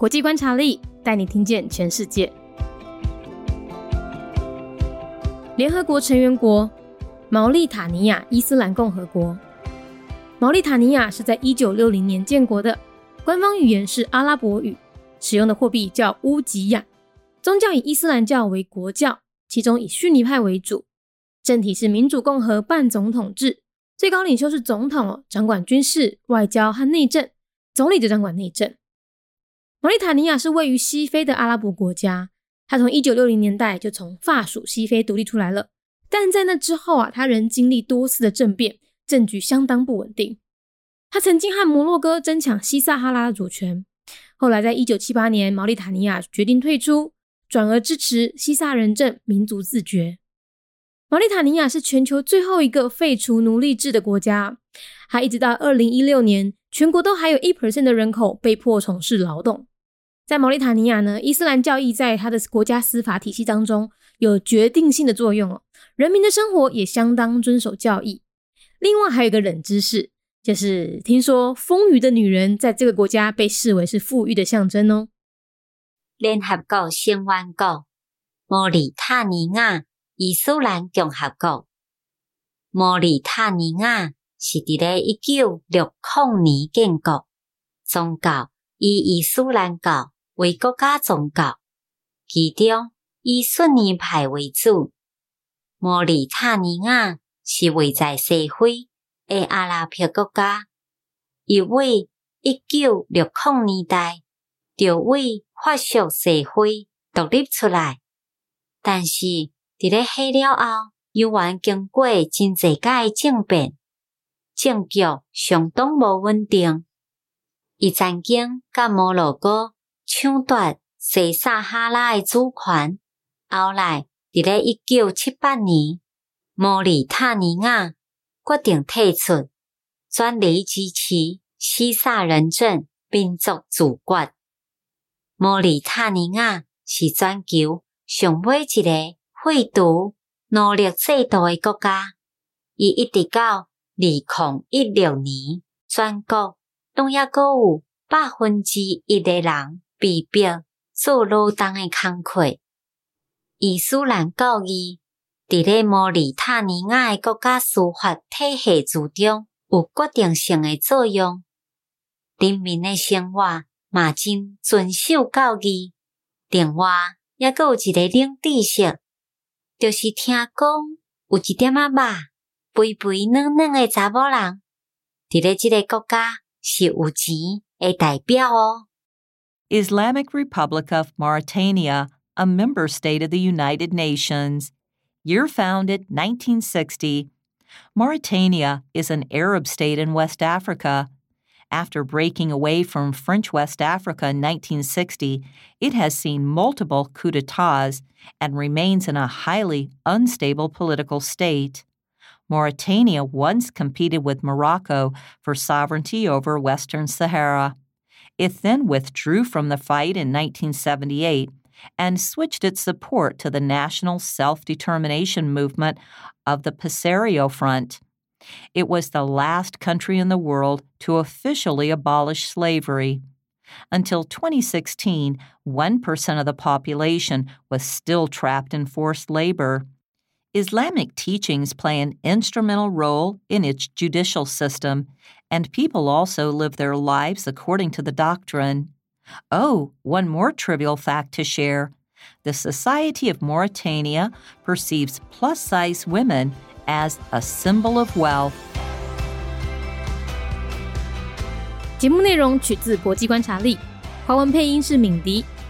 国际观察力带你听见全世界。联合国成员国毛利塔尼亚伊斯兰共和国。毛利塔尼亚是在一九六零年建国的，官方语言是阿拉伯语，使用的货币叫乌吉亚，宗教以伊斯兰教为国教，其中以逊尼派为主。政体是民主共和半总统制，最高领袖是总统哦，掌管军事、外交和内政，总理就掌管内政。毛里塔尼亚是位于西非的阿拉伯国家，它从一九六零年代就从法属西非独立出来了，但在那之后啊，它仍经历多次的政变，政局相当不稳定。它曾经和摩洛哥争抢西撒哈拉的主权，后来在一九七八年，毛里塔尼亚决定退出，转而支持西萨人政民族自决。毛里塔尼亚是全球最后一个废除奴隶制的国家，还一直到二零一六年，全国都还有一 percent 的人口被迫从事劳动。在毛里塔尼亚呢，伊斯兰教义在他的国家司法体系当中有决定性的作用哦，人民的生活也相当遵守教义。另外还有一个冷知识，就是听说丰腴的女人在这个国家被视为是富裕的象征哦。联合国成员国毛里塔尼亚。伊斯兰共和国，毛里塔尼亚是伫咧一九六零年建国，宗教以伊斯兰教为国家宗教，其中以逊尼派为主。毛里塔尼亚是位在西非诶阿拉伯国家，一位一九六零年代就为法属西非独立出来，但是。伫咧起了后，又完经过真济届政变，政局相当无稳定。伊曾经甲摩洛哥抢夺西撒哈拉诶主权，后来伫咧一九七八年，毛里塔尼亚决定退出，转离支持西撒人政民族自决。毛里塔尼亚是全球上尾一个。废除奴隶制度诶国家，伊一直到二零一六年，全国拢抑阁有百分之一诶人被逼做劳动诶工课。伊斯兰教义伫咧摩里塔尼亚诶国家司法体系之中有决定性诶作用，人民诶生活嘛真遵守教义。另外，抑阁有一个冷知识。就是听讲有一点仔肉肥肥嫩嫩诶查某人，伫咧即个国家是有钱诶代表哦。Islamic Republic of Mauritania, a member state of the United Nations. Year founded 1960. Mauritania is an Arab state in West Africa. After breaking away from French West Africa in 1960, it has seen multiple coups d'etats and remains in a highly unstable political state. Mauritania once competed with Morocco for sovereignty over Western Sahara. It then withdrew from the fight in 1978 and switched its support to the national self determination movement of the Polisario Front. It was the last country in the world to officially abolish slavery. Until 2016, 1% of the population was still trapped in forced labor. Islamic teachings play an instrumental role in its judicial system, and people also live their lives according to the doctrine. Oh, one more trivial fact to share. The Society of Mauritania perceives plus size women as a symbol of wealth. 节目内容取自国际观察力，华文配音是敏迪，